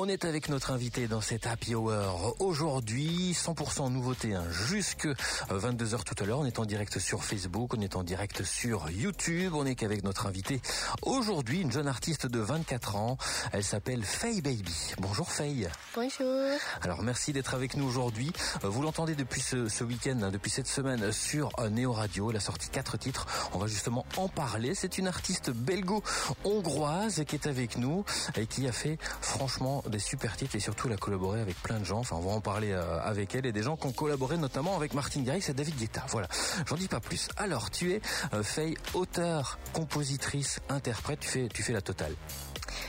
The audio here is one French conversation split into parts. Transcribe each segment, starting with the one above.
On est avec notre invité dans cet Happy Hour. Aujourd'hui, 100% nouveauté, hein, jusque 22h euh, tout à l'heure. On est en direct sur Facebook, on est en direct sur YouTube. On est qu'avec notre invité aujourd'hui, une jeune artiste de 24 ans. Elle s'appelle Faye Baby. Bonjour Faye. Bonjour. Alors merci d'être avec nous aujourd'hui. Euh, vous l'entendez depuis ce, week-end, hein, depuis cette semaine sur euh, Néo Radio. Elle a sorti quatre titres. On va justement en parler. C'est une artiste belgo-hongroise qui est avec nous et qui a fait franchement des super titres et surtout elle a collaboré avec plein de gens. Enfin, on va en parler euh, avec elle et des gens qui ont collaboré notamment avec Martin Garrix et David Guetta. Voilà, j'en dis pas plus. Alors, tu es euh, Faye, auteur, compositrice, interprète, tu fais, tu fais la totale.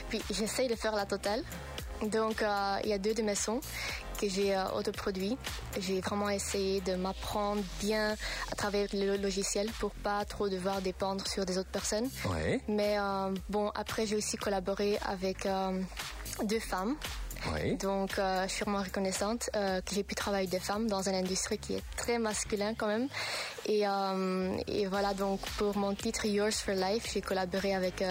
Puis j'essaye de faire la totale. Donc, euh, il y a deux de mes sons que j'ai autoproduits. J'ai vraiment essayé de m'apprendre bien à travers le logiciel pour pas trop devoir dépendre sur des autres personnes. Ouais. Mais bon, après, j'ai aussi collaboré avec deux femmes. Donc, euh, je suis vraiment reconnaissante euh, que j'ai pu travailler des femmes dans une industrie qui est très masculin quand même. Et, euh, et voilà, donc pour mon titre Yours for Life, j'ai collaboré avec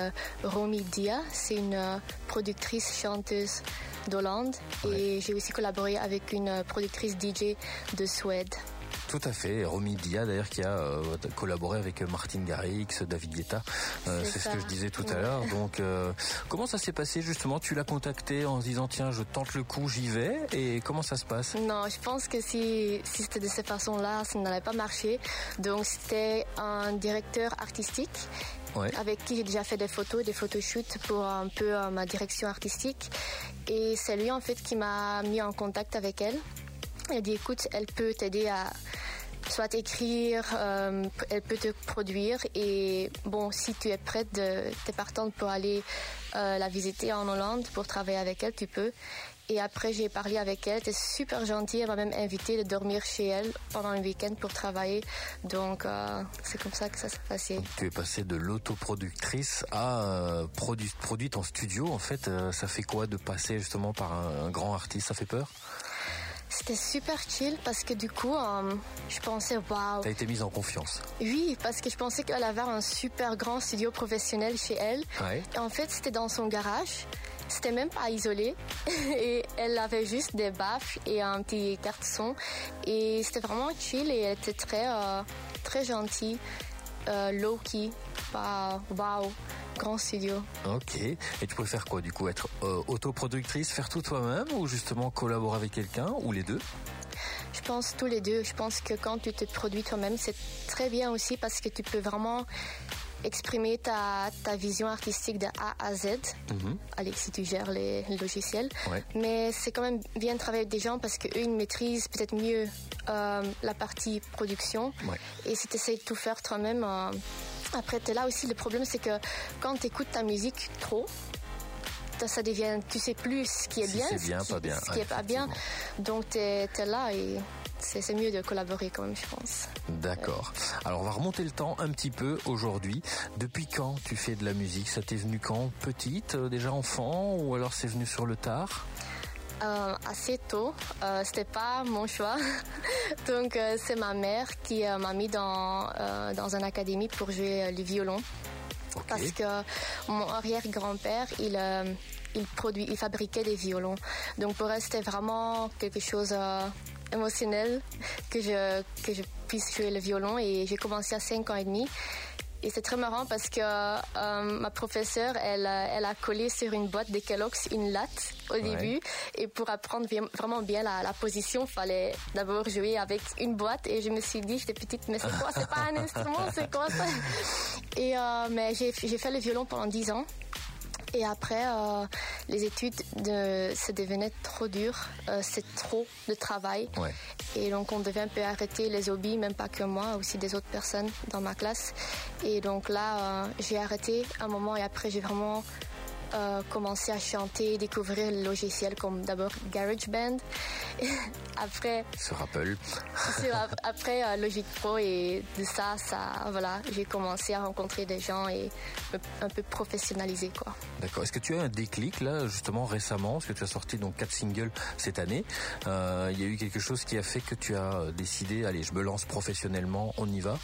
Romy Dia. C'est une productrice chanteuse d'Hollande. Et j'ai aussi collaboré avec une productrice DJ de Suède. Tout à fait. Romy Dia, d'ailleurs, qui a euh, collaboré avec Martin Garrix, David Guetta. Euh, c'est ce que je disais tout à l'heure. Donc, euh, comment ça s'est passé justement? Tu l'as contacté en se disant tiens, je tente le coup, j'y vais. Et comment ça se passe? Non, je pense que si, si c'était de cette façon-là, ça n'allait pas marcher. Donc, c'était un directeur artistique avec qui j'ai déjà fait des photos, des photoshoots pour un peu ma direction artistique. Et c'est lui en fait qui m'a mis en contact avec elle. Elle dit écoute, elle peut t'aider à soit écrire, euh, elle peut te produire et bon, si tu es prête, tu es partante pour aller euh, la visiter en Hollande pour travailler avec elle, tu peux. Et après, j'ai parlé avec elle, elle super gentille, elle m'a même invité de dormir chez elle pendant le week-end pour travailler. Donc, euh, c'est comme ça que ça s'est passé. tu es passée de l'autoproductrice à produite en studio. En fait, ça fait quoi de passer justement par un grand artiste? Ça fait peur? C'était super chill parce que du coup, euh, je pensais, waouh. T'as été mise en confiance. Oui, parce que je pensais qu'elle avait un super grand studio professionnel chez elle. Et en fait, c'était dans son garage. C'était même pas isolé. et elle avait juste des baffes et un petit carte son. Et c'était vraiment chill et elle était très, euh, très gentille, euh, low-key. Waouh grand studio. Ok. Et tu préfères quoi du coup Être euh, autoproductrice, faire tout toi-même ou justement collaborer avec quelqu'un ou les deux? Je pense tous les deux. Je pense que quand tu te produis toi-même, c'est très bien aussi parce que tu peux vraiment exprimer ta, ta vision artistique de A à Z. Mhm. Allez, si tu gères les, logiciels. Mais c'est quand même bien de travailler avec des gens parce qu'eux, ils maîtrisent peut-être mieux euh, la partie production. Et si tu essaies de tout faire toi-même, euh, après, es là aussi, le problème, c'est que quand tu écoutes ta musique trop, ça devient, tu sais plus ce qui est bien, ce, bien, qui, pas bien. ce qui est pas bien. Donc, tu es, là et c'est mieux de collaborer quand même, je pense. D'accord. Alors, on va remonter le temps un petit peu aujourd'hui. Depuis quand tu fais de la musique? Ça t'est venu quand? Petite, euh, déjà enfant, ou alors c'est venu sur le tard? Euh, assez tôt. Euh, c'était pas mon choix. Donc euh, c'est ma mère qui euh, m'a mis dans euh, dans une académie pour jouer le violon. Parce que mon arrière-grand-père, il il produit, il fabriquait des violons. Donc pour elle, c'était vraiment quelque chose émotionnel que je que je puisse jouer le violon et j'ai commencé à 5 ans et demi et c'est très marrant parce que euh, ma professeure, elle, elle a collé sur une boîte de Kellogg's une latte au début. Et pour apprendre vraiment bien la, la position, fallait d'abord jouer avec une boîte. Et je me suis dit, j'étais petite, mais c'est quoi? C'est pas un instrument, c'est quoi ça? Et euh, mais j'ai fait le violon pendant 10 ans. Et après, euh, les études, de, ça devenait trop dur. Euh, c'est trop de travail. Ouais. Et donc, on devait un peu arrêter les hobbies, même pas que moi, aussi des autres personnes dans ma classe. Et donc là, euh, j'ai arrêté un moment et après, j'ai vraiment euh, commencer à chanter, découvrir le logiciel comme d'abord GarageBand. après. Sur Apple. après euh, Logic Pro et de ça, ça, voilà, j'ai commencé à rencontrer des gens et un peu professionnaliser quoi. D'accord. Est-ce que tu as un déclic là justement récemment? Parce que tu as sorti donc quatre singles cette année? Euh, il y a eu quelque chose qui a fait que tu as décidé, allez, je me lance professionnellement, on y va?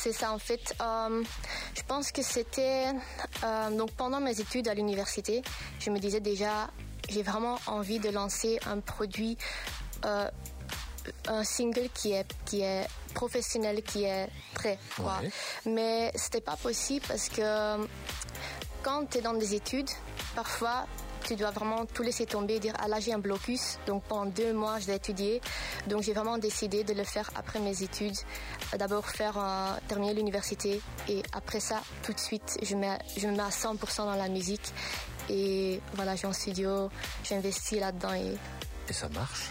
C'est ça en fait. Euh, je pense que c'était euh, donc pendant mes études à l'université, je me disais déjà j'ai vraiment envie de lancer un produit, un single qui est, qui est professionnel, qui est prêt. Quoi. Mais c'était pas possible parce que quand tu es dans des études, parfois tu dois vraiment tout laisser tomber dire ah là j'ai un blocus. Donc pendant deux mois je vais étudier donc j'ai vraiment décidé de le faire après mes études. D'abord faire euh, terminer l'université. Et après ça tout de suite je, mets, me mets à 100% dans la musique. Et voilà j'ai un studio. J'investis là-dedans et ça marche?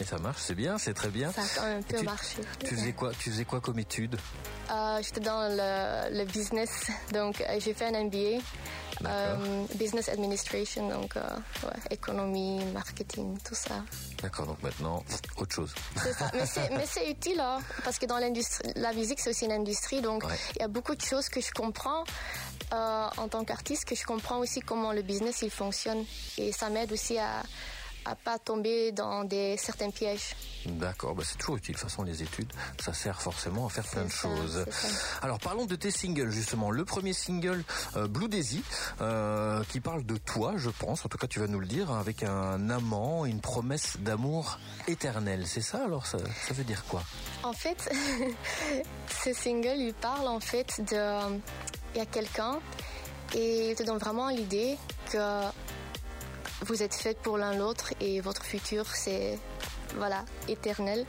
Et ça marche, c'est bien, c'est très bien. Ça a quand même un peu marché. Tu faisais quoi Tu faisais quoi comme études? Euh, J'étais dans le, business, donc euh, j'ai fait un MBA, euh, business administration, donc économie, marketing, tout ça. D'accord, donc maintenant autre chose. Ça, mais c'est utile hein, parce que dans l'industrie, la musique c'est aussi une industrie, donc il y a beaucoup de choses que je comprends. en tant qu'artiste, que je comprends aussi comment le business il fonctionne et ça m'aide aussi à, à pas tomber dans des certains pièges. D'accord, bah c'est toujours utile. De toute façon, les études, ça sert forcément à faire plein de choses. Alors, parlons de tes singles, justement. Le premier single, euh, Blue Daisy, euh, qui parle de toi, je pense. En tout cas, tu vas nous le dire, avec un amant, une promesse d'amour éternel. C'est ça, alors ça, ça veut dire quoi? En fait, ce single, il parle en fait de... Il y a quelqu'un et il te donne vraiment l'idée que vous êtes fait pour l'un l'autre et votre futur c'est voilà éternel.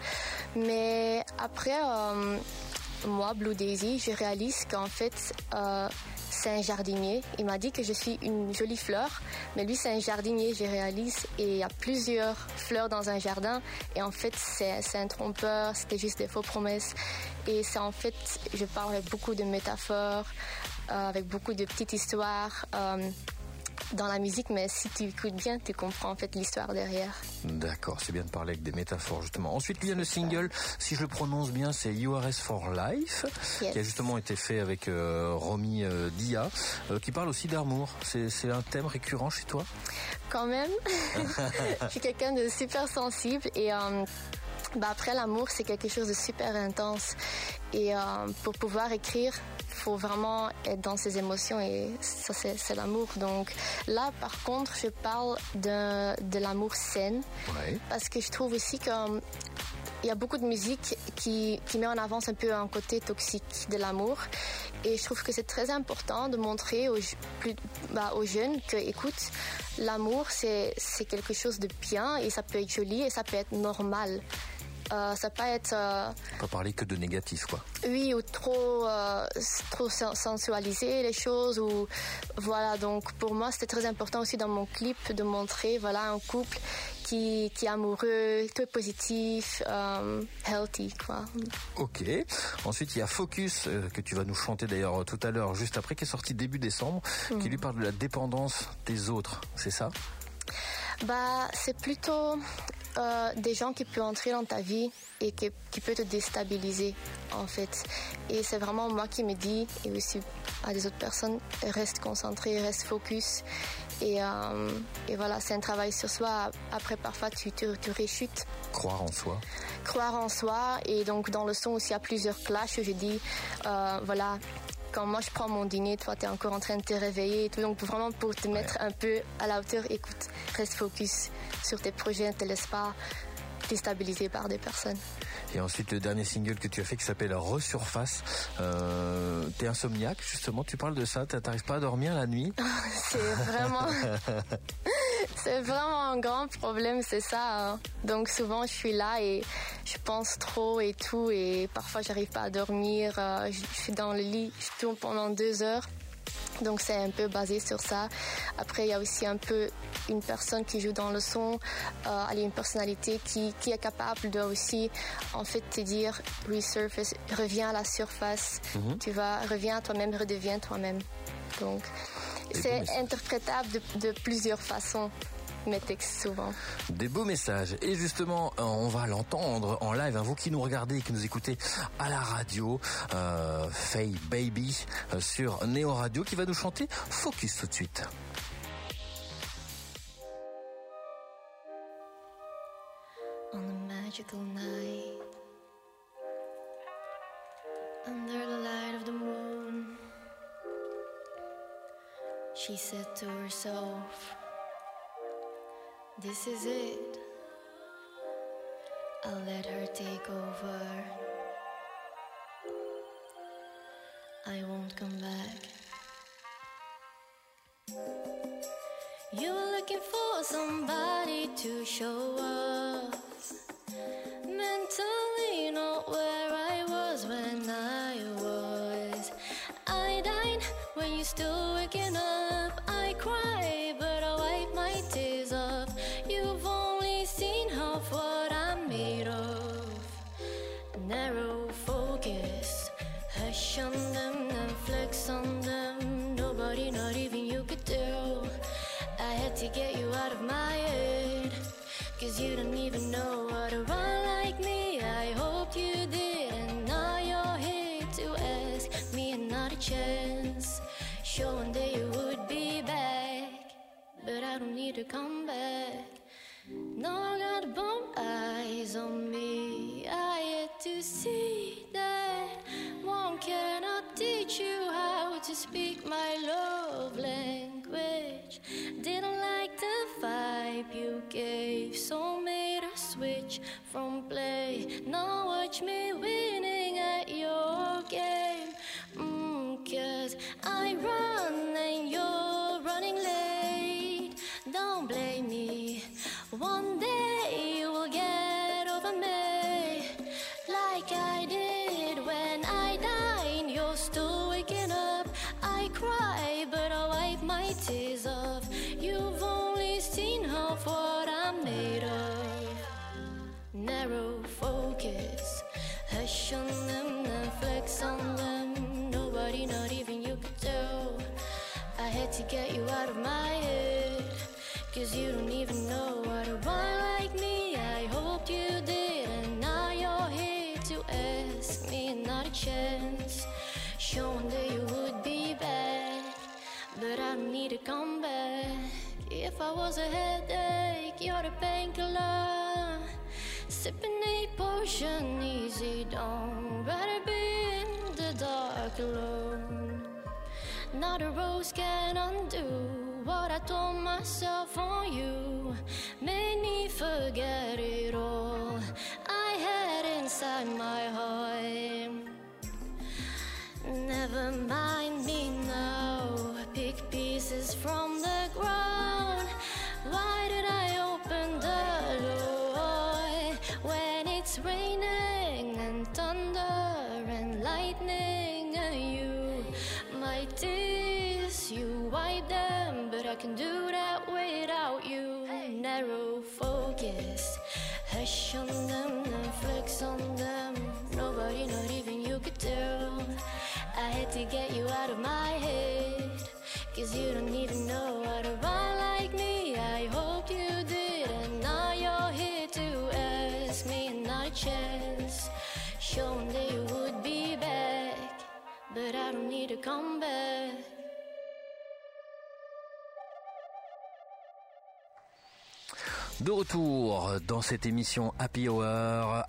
Mais après euh, moi Blue Daisy, je réalise qu'en fait euh, c'est un jardinier. Il m'a dit que je suis une jolie fleur, mais lui c'est un jardinier, je réalise. Et il y a plusieurs fleurs dans un jardin. Et en fait c'est un trompeur, c'était juste des faux promesses. Et c'est en fait, je parle avec beaucoup de métaphores, euh, avec beaucoup de petites histoires dans la musique, mais si tu écoutes bien, tu comprends en fait l'histoire derrière. D'accord, c'est bien de parler avec des métaphores justement. Ensuite, il y a le single, si je le prononce bien, c'est URS for Life, qui a justement été fait avec euh, Romy euh, Dia, euh, qui parle aussi d'amour. C'est un thème récurrent chez toi? Quand même. je suis quelqu'un de super sensible et bah après l'amour, c'est quelque chose de super intense. Et pour pouvoir écrire, faut vraiment être dans ses émotions et ça c'est l'amour. Donc là par contre je parle de, de l'amour sain parce que je trouve aussi qu'il il y a beaucoup de musique qui, qui, met en avance un peu un côté toxique de l'amour. Et je trouve que c'est très important de montrer aux, plus, bah, aux jeunes que, écoute, l'amour, c'est quelque chose de bien et ça peut être joli et ça peut être normal. Euh, ça peut être. Euh, pas parler que de négatif, quoi. Oui, ou trop, euh, trop sensualiser les choses, ou voilà. Donc pour moi, c'était très important aussi dans mon clip de montrer, voilà, un couple qui, qui est amoureux, tout positif, healthy, quoi. Ok. Ensuite, il y a Focus que tu vas nous chanter d'ailleurs tout à l'heure, juste après, qui est sorti début décembre, qui mhm. lui parle de la dépendance des autres. C'est ça? Bah, c'est plutôt euh, des gens qui peuvent entrer dans ta vie et qui, qui peut te déstabiliser en fait. Et c'est vraiment moi qui me dis, et aussi à des autres personnes, reste concentré, reste focus. Et, euh, et voilà, c'est un travail sur soi. Après, parfois, tu, tu, tu réchutes. Croire en soi. Croire en soi. Et donc, dans le son aussi, il y a plusieurs clashs. Je dis, euh, voilà, quand moi je prends mon dîner, toi tu es encore en train de te réveiller et tout. Donc vraiment pour te mettre un peu à la hauteur, écoute, reste focus sur tes projets, ne te laisse pas déstabiliser par des personnes. Et ensuite le dernier single que tu as fait qui s'appelle Resurface. Euh, T'es insomniaque justement, tu parles de ça, t'arrives pas à dormir la nuit C'est vraiment... c'est vraiment un grand problème, c'est ça. Hein. Donc souvent je suis là et je pense trop et tout et parfois j'arrive pas à dormir. Euh, je suis dans le lit, je tourne pendant deux heures. Donc c'est un peu basé sur ça. Après, il y a aussi un peu une personne qui joue dans le son, euh, elle a une personnalité qui, qui, est capable de aussi, en fait, te dire resurface, reviens à la surface, mhm. tu vas, reviens à toi-même, redeviens toi-même. Donc, c'est interprétable de, de plusieurs façons mes textes souvent. Des beaux messages. Et justement, euh, on va l'entendre en live. Hein, vous qui nous regardez et qui nous écoutez à la radio, euh, Faye Baby euh, sur Néo Radio qui va nous chanter Focus tout de suite. On a magical night, under the light she said to herself. This is it. I'll let her take over. I won't come back. You were looking for somebody to show up. lovely. On them and flex on them. Nobody, not even you could tell. I had to get you out of my head. Cause you don't even know what a boy like me. I hoped you did, and now you're here to ask me another chance. Sure, one day you would be back, but I need to come back. If I was a headache, you're the painkiller. Sipping a potion easy, don't rather be in the dark alone. Not a rose can undo what I told myself on you. Made me forget it all I had inside my heart. Never mind get you out of my head. Cause you don't even know how to run like me. I hope you did, and now you're here to ask me another chance. One day you would be back, but I don't need to come back. De retour dans cette émission Happy Hour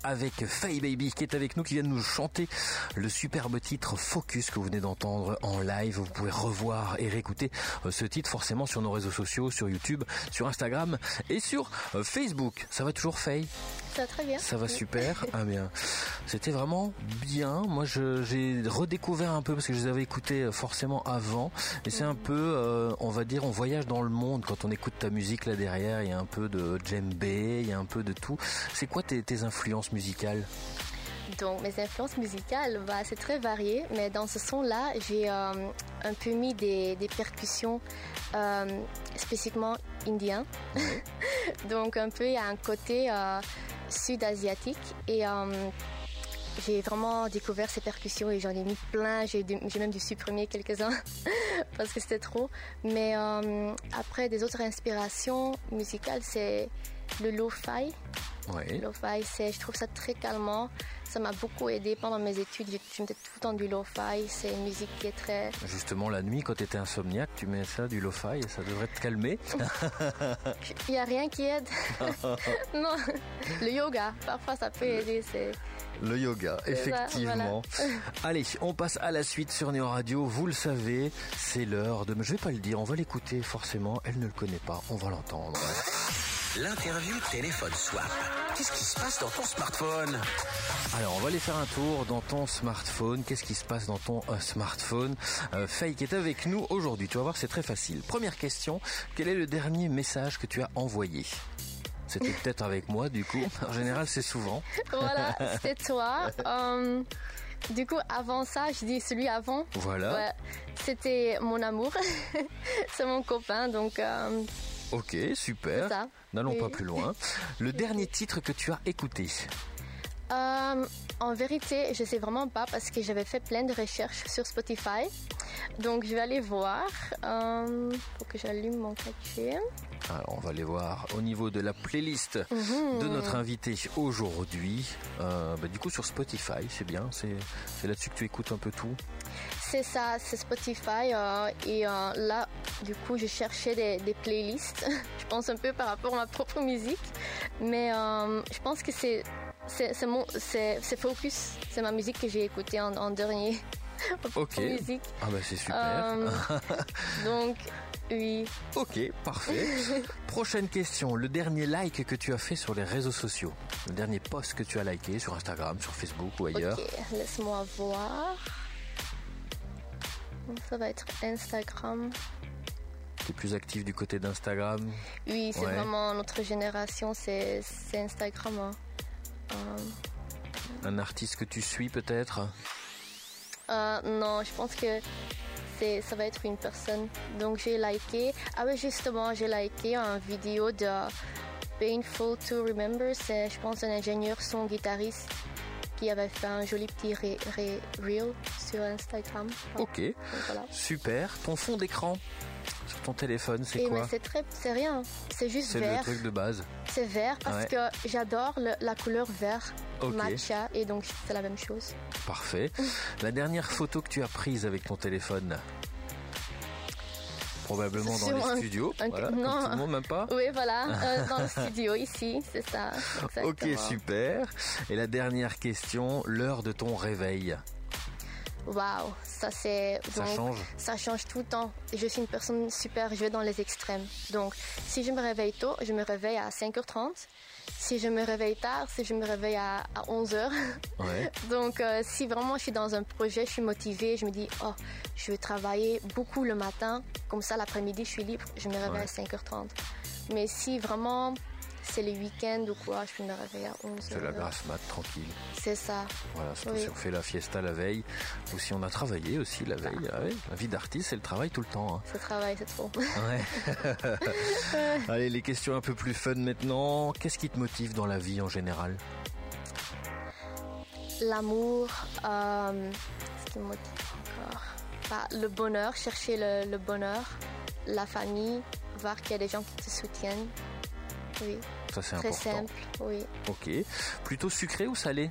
avec Faye Baby qui est avec nous, qui vient de nous chanter le superbe titre Focus que vous venez d'entendre en live. Vous pouvez revoir et réécouter euh, ce titre forcément sur nos réseaux sociaux, sur YouTube, sur Instagram et sur euh, Facebook. Ça va toujours Faye? Ça va très bien. Ça va Oui. super. Ah bien. C'était vraiment bien. Moi, j'ai redécouvert un peu parce que je les avais écoutés euh, forcément avant. Et c'est un peu, euh, on va dire, on voyage dans le monde quand on écoute ta musique là derrière. Il y a un peu de djembé, il y a un peu de tout. C'est quoi tes, tes influences musicales? Donc mes influences musicales, bah, c'est très varié, mais dans ce son-là, j'ai euh, un peu mis des, des percussions euh, spécifiquement indiens. Donc un peu, il y a un côté euh, sud-asiatique et euh, j'ai vraiment découvert ces percussions et j'en ai mis plein. J'ai même dû supprimer quelques-uns parce que c'était trop. Mais euh, après, des autres inspirations musicales, c'est le lo-fi. Ouais. Lo-fi, c'est, je trouve ça très calmant. Ça m'a beaucoup aidé pendant mes études. Je, je mettais tout le temps du lo-fi. C'est une musique qui est très. Justement, la nuit, quand tu étais insomniaque, tu mets ça, du lo-fi, et ça devrait te calmer. Il n'y a rien qui aide. non, le yoga, parfois ça peut aider. C'est... Le yoga, ça, effectivement. Allez, on passe à la suite sur Néo Radio. Vous le savez, c'est l'heure de... Je vais pas le dire, on va l'écouter forcément. Elle ne le connaît pas, on va l'entendre. L'interview téléphone swap. Qu'est-ce qui se passe dans ton smartphone Alors, on va aller faire un tour dans ton smartphone. Qu'est-ce qui se passe dans ton euh, smartphone euh, Fake est avec nous aujourd'hui. Tu vas voir, c'est très facile. Première question, quel est le dernier message que tu as envoyé? C'était peut-être avec moi, du coup. En général, c'est souvent. voilà, c'était toi. Euh, du coup, avant ça, je dis celui avant. Voilà. c'était mon amour. c'est mon copain, donc. Euh, ok, super. N'allons pas plus loin. Le dernier titre que tu as écouté euh, En vérité, je sais vraiment pas parce que j'avais fait plein de recherches sur Spotify. Donc, je vais aller voir. Euh, faut que j'allume mon catchy. Alors, on va aller voir au niveau de la playlist de mhm. notre invité aujourd'hui. Euh, bah, du coup, sur Spotify, c'est bien. C'est là-dessus que tu écoutes un peu tout. C'est ça, c'est Spotify. Euh, et euh, là, du coup, je cherchais des, playlists. je pense un peu par rapport à ma propre musique. Mais je pense que c'est c'est mon c'est focus c'est ma musique que j'ai écoutée en, dernier ok musique. ah bah c'est super donc oui. Ok, parfait. Prochaine question. Le dernier like que tu as fait sur les réseaux sociaux. Le dernier post que tu as liké sur Instagram, sur Facebook ou ailleurs. Ok, laisse-moi voir. Ça va être Instagram. Tu es plus actif du côté d'Instagram? Oui, c'est vraiment notre génération, c'est Instagram. Hein. Un artiste que tu suis peut-être? Euh, Non, je pense que ça va être une personne. Donc j'ai liké. Ah oui, justement, j'ai liké une vidéo de Painful to Remember. C'est, je pense, un ingénieur son guitariste qui avait fait un joli petit reel sur Instagram. Ok, super. Ton fond d'écran sur ton téléphone, c'est quoi C'est très, c'est rien. C'est juste vert. C'est le truc de base. C'est vert parce que j'adore la couleur vert matcha et donc c'est la même chose. Parfait. la dernière photo que tu as prise avec ton téléphone probablement dans les studios. non, tout le monde, même pas. Oui, voilà, euh, dans le studio ici, c'est ça. Ok, super. Et la dernière question, l'heure de ton réveil. Waouh, ça c'est. Ça change. Ça change tout le temps. Je suis une personne super, je vais dans les extrêmes. Donc, si je me réveille tôt, je me réveille à 5h30. Si je me réveille tard, si je me réveille à, 11h. Ouais. Donc, euh, si vraiment je suis dans un projet, je suis motivée, je me dis, oh, je vais travailler beaucoup le matin. Comme ça, l'après-midi, je suis libre, je me réveille à 5h30. Mais si vraiment c'est les week-ends ou quoi, je peux me réveiller à 11 C'est la grasse mat, tranquille. C'est ça. Voilà, surtout si on fait la fiesta la veille, ou si on a travaillé aussi la veille. Ah la vie d'artiste, c'est le travail tout le temps. Hein. C'est le travail, c'est trop. Allez, les questions un peu plus fun maintenant. Qu'est-ce qui te motive dans la vie en général? L'amour, euh, ce qui me motive encore bah, Le bonheur, chercher le bonheur, la famille, voir qu'il y a des gens qui te soutiennent. Oui. Ça, c'est important. Très simple, oui. Ok. Plutôt sucré ou salé?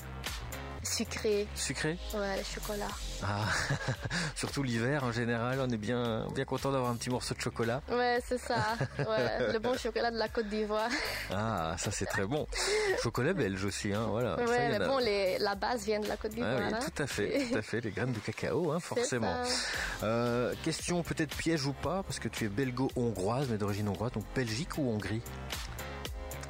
Sucré. Sucré? Ouais, le chocolat. Ah, surtout l'hiver en général, on est bien, bien content d'avoir un petit morceau de chocolat. Ouais, c'est ça. Ouais, le bon chocolat de la Côte d'Ivoire. Ah, ça c'est très bon. Chocolat belge aussi, hein, voilà. Ouais, mais bon, les, la base vient de la Côte d'Ivoire. Ah, oui, tout à fait, tout à fait, les graines de cacao, hein, forcément. Euh, question peut-être piège ou pas, parce que tu es belgo-hongroise, mais d'origine hongroise, donc Belgique ou Hongrie?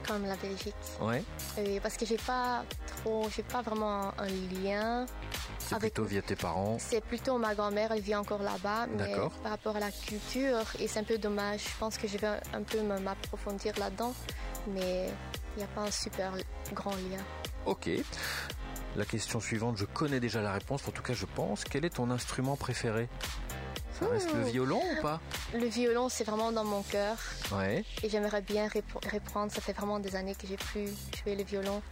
Comme la Belgique. Ouais. Oui, parce que j'ai pas trop, j'ai pas vraiment un lien. C'est avec... plutôt via tes parents. C'est plutôt ma grand-mère, elle vit encore là-bas, mais par rapport à la culture, et c'est un peu dommage. Je pense que je vais un peu m'approfondir là-dedans, mais il n'y a pas un super grand lien. Ok. La question suivante, je connais déjà la réponse, en tout cas je pense. Quel est ton instrument préféré? Ça reste le violon ou pas? Le violon, c'est vraiment dans mon cœur. Ouais. Et j'aimerais bien reprendre. Ça fait vraiment des années que j'ai plus joué le violon.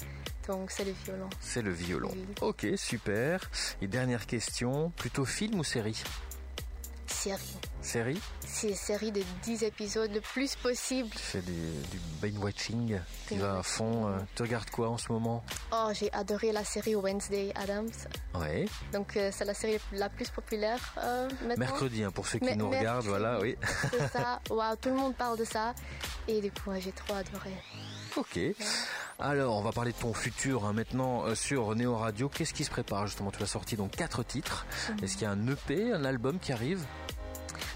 Donc c'est le violon. C'est le violon. Ok, super. Et dernière question, plutôt film ou série? Série. Série C'est une série de 10 épisodes le plus possible. Tu fais du binge-watching, tu vas à fond. Euh, tu regardes quoi en ce moment? Oh, j'ai adoré la série Wednesday Adams. Ouais. Donc euh, c'est la série la plus populaire euh, maintenant. Mercredi, hein, pour ceux qui nous regardent, voilà, oui. C'est ça, tout le monde parle de ça. Et du coup, j'ai trop adoré. Ok. Alors, on va parler de ton futur hein, maintenant sur Néo Radio. Qu'est-ce qui se prépare justement? Tu as sorti donc quatre titres. Mhm. Est-ce qu'il y a un EP, un album qui arrive?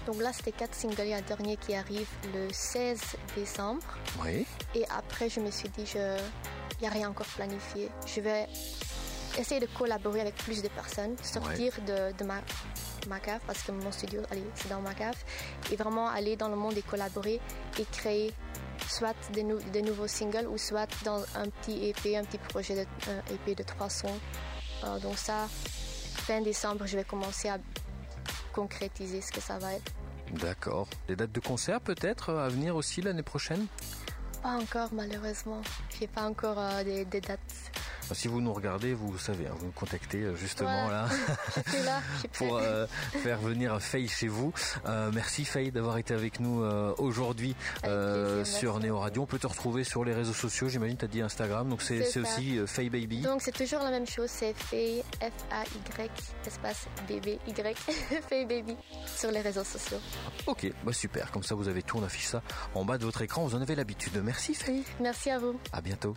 Donc là, c'était quatre singles. Il y a un dernier qui arrive le 16 décembre. Oui. Et après, je me suis dit, je... il n'y a rien encore planifié. Je vais essayer de collaborer avec plus de personnes, sortir de, de ma, ma cave, parce que mon studio, allez, c'est dans ma cave, et vraiment aller dans le monde et collaborer et créer soit des, nouveaux singles ou soit dans un petit EP, un petit projet de EP de trois sons. Euh, donc ça, fin décembre, je vais commencer à concrétiser ce que ça va être. D'accord. Des dates de concert peut-être à venir aussi l'année prochaine? Pas encore malheureusement. J'ai pas encore euh, des, des dates si vous nous regardez, vous savez, hein, vous nous contactez euh, justement là, là pour euh, faire venir Faye chez vous. Euh, merci Faye d'avoir été avec nous aujourd'hui sur Néo Radio. On peut te retrouver sur les réseaux sociaux, j'imagine, tu as dit Instagram, donc c'est aussi Faye Baby. Donc c'est toujours la même chose, c'est Faye, F-A-Y, espace B-B-Y, Faye Baby, sur les réseaux sociaux. Ok, bah super, comme ça vous avez tout, on affiche ça en bas de votre écran, vous en avez l'habitude. Merci Faye. Merci à vous. À bientôt.